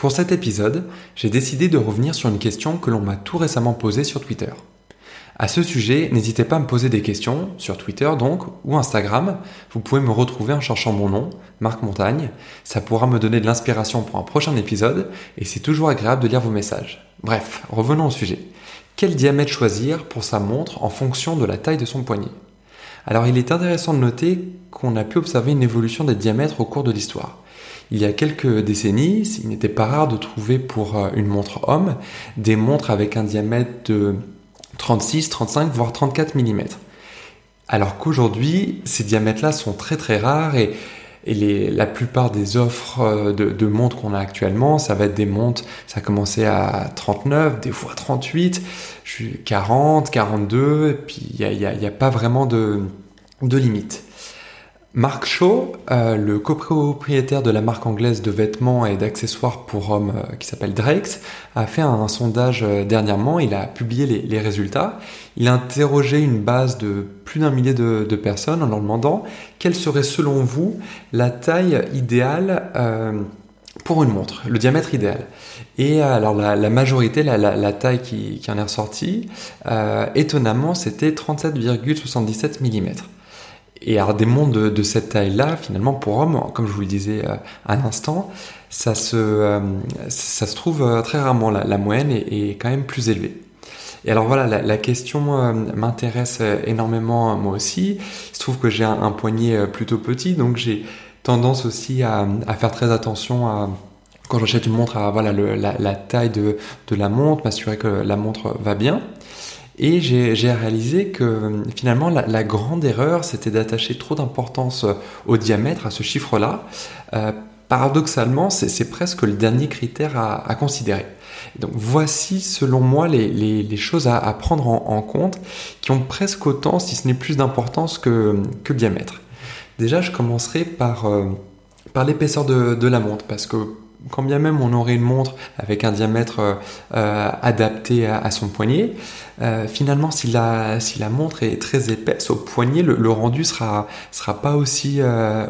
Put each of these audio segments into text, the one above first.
Pour cet épisode, j'ai décidé de revenir sur une question que l'on m'a tout récemment posée sur Twitter. À ce sujet, n'hésitez pas à me poser des questions, sur Twitter donc, ou Instagram. Vous pouvez me retrouver en cherchant mon nom, Marc Montagne. Ça pourra me donner de l'inspiration pour un prochain épisode, et c'est toujours agréable de lire vos messages. Bref, revenons au sujet. Quel diamètre choisir pour sa montre en fonction de la taille de son poignet? Alors il est intéressant de noter qu'on a pu observer une évolution des diamètres au cours de l'histoire. Il y a quelques décennies, il n'était pas rare de trouver pour euh, une montre homme des montres avec un diamètre de 36, 35, voire 34 mm. Alors qu'aujourd'hui, ces diamètres-là sont très très rares et, la plupart des offres euh, de, montres qu'on a actuellement, ça va être des montres, ça a commencé à 39, des fois 38, 40, 42, et puis il n'y a, pas vraiment de limite. Mark Shaw, euh, le copropriétaire de la marque anglaise de vêtements et d'accessoires pour hommes euh, qui s'appelle Drakes, a fait un, sondage euh, dernièrement. Il a publié les, résultats. Il a interrogé une base de plus d'un millier de, personnes en leur demandant quelle serait selon vous la taille idéale pour une montre, le diamètre idéal. Et alors la, majorité, la, taille qui, qui, en est ressortie, étonnamment, c'était 37,77 mm. Et alors des montres de, cette taille-là, finalement, pour hommes, comme je vous le disais euh, à l'instant, ça se, euh, ça se trouve euh, très rarement. La, moyenne est, quand même plus élevée. Et alors voilà, la, question m'intéresse énormément moi aussi. Il se trouve que j'ai un, poignet plutôt petit, donc j'ai tendance aussi à, faire très attention à quand j'achète une montre à voilà la, taille de, de la montre, m'assurer que la montre va bien. Et j'ai réalisé que finalement la, grande erreur, c'était d'attacher trop d'importance euh, au diamètre, à ce chiffre-là. Euh, paradoxalement, c'est presque le dernier critère à, considérer. Donc voici selon moi les, choses à, prendre en, compte qui ont presque autant, si ce n'est plus d'importance que, diamètre. Déjà, je commencerai par, euh, par l'épaisseur de, de, la montre parce que quand bien même on aurait une montre avec un diamètre euh, euh, adapté à, son poignet, euh, finalement si la, montre est très épaisse au poignet, le, rendu sera, sera pas aussi,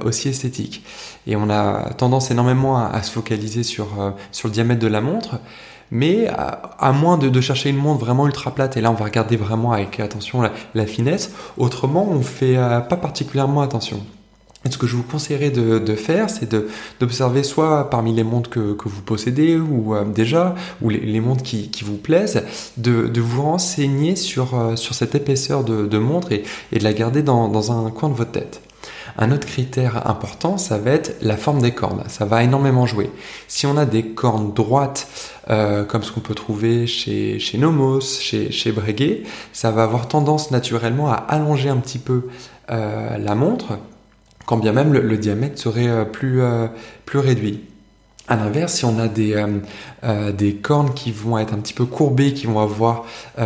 aussi esthétique. Et on a tendance énormément à, se focaliser sur, sur le diamètre de la montre. Mais à, moins de, chercher une montre vraiment ultra plate, et là on va regarder vraiment avec attention la, la finesse, autrement on fait pas particulièrement attention. Ce que je vous conseillerais de, faire, c'est d'observer soit parmi les montres que, vous possédez ou euh, déjà, ou les, montres qui, vous plaisent, de, vous renseigner sur, euh, sur cette épaisseur de, montre et, de la garder dans, un coin de votre tête. Un autre critère important, ça va être la forme des cornes. Ça va énormément jouer. Si on a des cornes droites, euh, comme ce qu'on peut trouver chez, Nomos, chez Breguet, ça va avoir tendance naturellement à allonger un petit peu la montre quand bien même le, diamètre serait euh, plus, euh, plus réduit. A l'inverse, si on a des, euh, des cornes qui vont être un petit peu courbées, qui vont avoir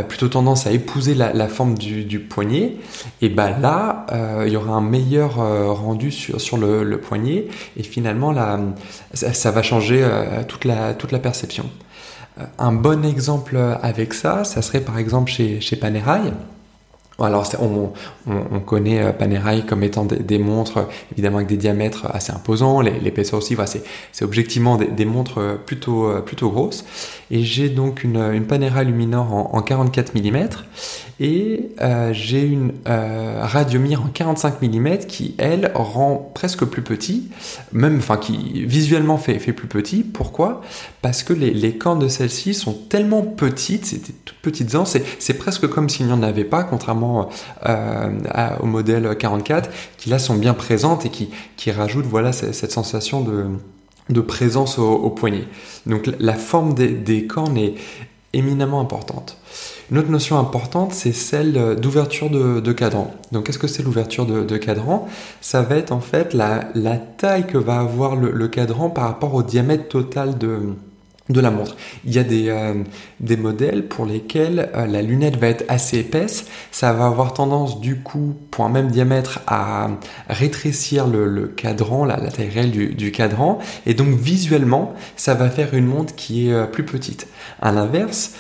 plutôt tendance à épouser la, forme du, poignet, et ben là, il y aura un meilleur rendu sur, le, poignet, et finalement, ça, va changer toute, la, toute la perception. Un bon exemple avec ça, ça serait par exemple chez, chez Panerai. Alors on, on, connaît euh, Panerai comme étant des, montres évidemment avec des diamètres assez imposants, l'épaisseur aussi, voilà, c'est objectivement des, montres euh, plutôt, euh, plutôt grosses. Et j'ai donc une, une Panerai Luminor en, en 44 mm et j'ai une euh, Radiomir en 45 mm qui, elle, rend presque plus petit, même, enfin, qui visuellement fait, plus petit. Pourquoi? Parce que les, cornes de celle-ci sont tellement petites, c'est toutes petites ans, c'est presque comme s'il n'y en avait pas, contrairement euh, au modèle 44, qui là sont bien présentes et qui, qui rajoutent voilà, cette sensation de de présence au, poignet. Donc la forme des, des cornes est éminemment importante. Une autre notion importante, c'est celle d'ouverture de, cadran. Donc, qu'est-ce que c'est l'ouverture de, cadran? Ça va être en fait la, taille que va avoir le, cadran par rapport au diamètre total de, de la montre. Il y a des, euh, des modèles pour lesquels euh, la lunette va être assez épaisse. Ça va avoir tendance du coup, pour un même diamètre, à rétrécir le, cadran, la, taille réelle du, cadran. Et donc visuellement, ça va faire une montre qui est euh, plus petite. À l'inverse,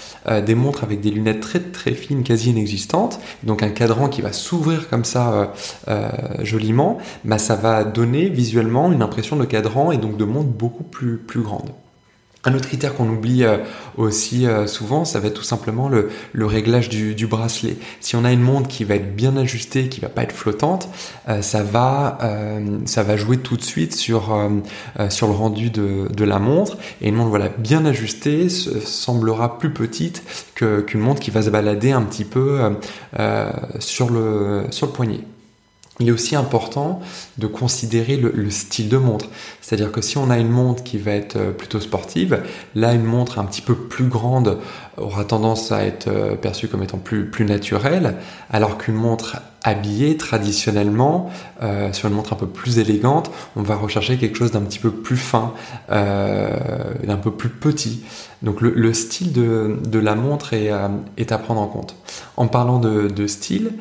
des montres avec des lunettes très très fines, quasi inexistantes, donc un cadran qui va s'ouvrir comme ça joliment, bah, ça va donner visuellement une impression de cadran et donc de montre beaucoup plus, plus grande. Un autre critère qu'on oublie euh, aussi euh, souvent, ça va être tout simplement le, réglage du, bracelet. Si on a une montre qui va être bien ajustée, qui va pas être flottante, euh, ça va ça va jouer tout de suite sur le rendu de, la montre. Et une montre voilà bien ajustée semblera plus petite qu'une montre qui va se balader un petit peu sur le sur le poignet il est aussi important de considérer le, style de montre. C'est-à-dire que si on a une montre qui va être euh, plutôt sportive, là une montre un petit peu plus grande aura tendance à être euh, perçue comme étant plus, naturelle, alors qu'une montre habillée traditionnellement, euh, sur une montre un peu plus élégante, on va rechercher quelque chose d'un petit peu plus fin, d'un peu plus petit. Donc le, style de, la montre est, à prendre en compte. En parlant de style,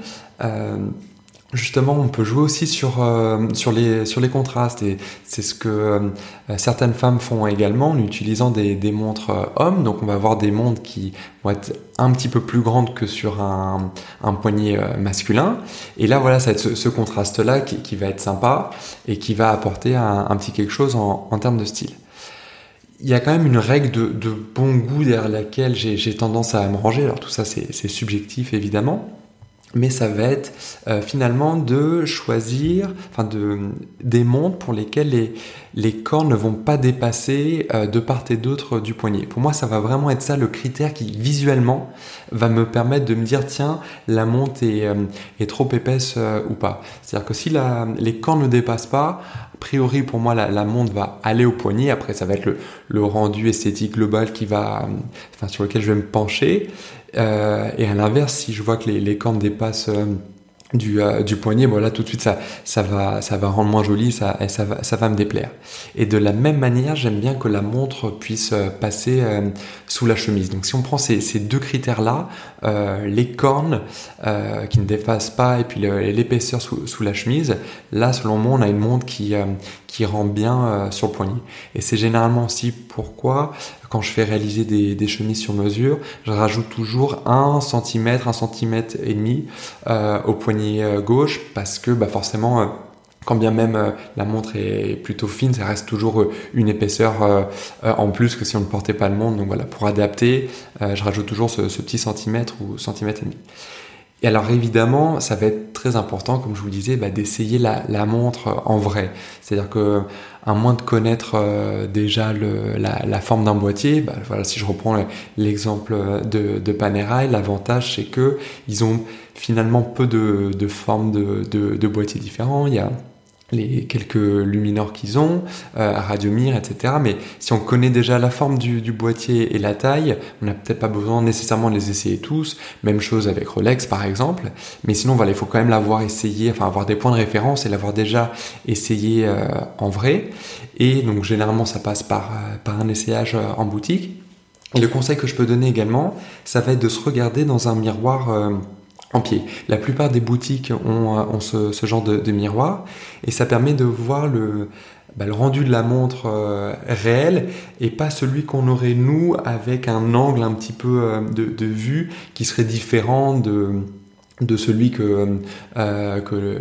Justement, on peut jouer aussi sur, euh, sur, les, sur les contrastes et c'est ce que euh, certaines femmes font également en utilisant des, des montres euh, hommes. Donc on va avoir des montres qui vont être un petit peu plus grandes que sur un, un poignet masculin. Et là, voilà, ça va être ce, contraste-là qui, qui, va être sympa et qui va apporter un, petit quelque chose en, en termes de style il y a quand même une règle de, de bon goût derrière laquelle j'ai tendance à me ranger. Alors tout ça, c'est subjectif évidemment mais ça va être euh, finalement de choisir des montres pour lesquelles les, les ne vont pas dépasser euh, de part et d'autre du poignet. Pour moi, ça va vraiment être ça le critère qui visuellement va me permettre de me dire tiens, la montre est, euh, trop épaisse ou pas. C'est-à-dire que si les cornes ne dépassent pas, a priori pour moi la, la, montre va aller au poignet. Après, ça va être le, rendu esthétique global qui va, enfin, sur lequel je vais me pencher. Euh, et à l'inverse, si je vois que les, les dépassent euh, du, euh, du poignet, bon là tout de suite ça, ça, va, ça va rendre moins joli, ça, ça, va, ça va me déplaire. Et de la même manière, j'aime bien que la montre puisse passer sous la chemise. Donc si on prend ces, ces deux critères-là, les cornes qui ne dépassent pas et puis l'épaisseur sous, sous, la chemise, là selon moi on a une montre qui, qui rend bien sur le poignet. Et c'est généralement aussi pourquoi quand je fais réaliser des, chemises sur mesure, je rajoute toujours un centimètre, un centimètre et demi euh, au poignet euh, gauche parce que bah, forcément euh, quand bien même la montre est plutôt fine, ça reste toujours une épaisseur en plus que si on ne portait pas le montre. Donc voilà, pour adapter, je rajoute toujours ce, petit centimètre ou centimètre et demi. Et alors évidemment, ça va être très important, comme je vous disais, bah, d'essayer la, montre en vrai. C'est-à-dire que à moins de connaître euh, déjà la, forme d'un boîtier, bah, voilà, si je reprends l'exemple de, de Panerai, l'avantage c'est que ils ont finalement peu de, de formes de, de, de boîtiers différents. Les quelques lumineurs qu'ils ont, euh, Radiomir, etc. Mais si on connaît déjà la forme du, boîtier et la taille, on n'a peut-être pas besoin nécessairement de les essayer tous. Même chose avec Rolex par exemple. Mais sinon, il faut quand même l'avoir essayé, enfin avoir des points de référence et l'avoir déjà essayé euh, en vrai. Et donc généralement, ça passe par, euh, par un essayage euh, en boutique. Et le conseil que je peux donner également, ça va être de se regarder dans un miroir en pied. La plupart des boutiques ont, euh, ce, genre de, miroir et ça permet de voir le, bah, rendu de la montre euh, réel et pas celui qu'on aurait nous avec un angle un petit peu euh, de, vue qui serait différent de de celui que, euh, que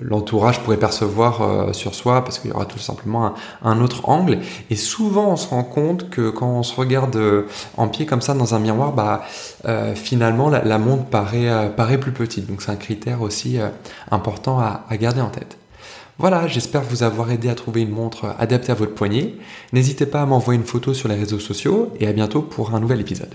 l'entourage pourrait percevoir euh, sur soi parce qu'il y aura tout simplement un, autre angle et souvent on se rend compte que quand on se regarde euh, en pied comme ça dans un miroir bah finalement la, montre paraît, paraît plus petite donc c'est un critère aussi important à, à garder en tête voilà, j'espère vous avoir aidé à trouver une montre adaptée à votre poignet. N'hésitez pas à m'envoyer une photo sur les réseaux sociaux et à bientôt pour un nouvel épisode.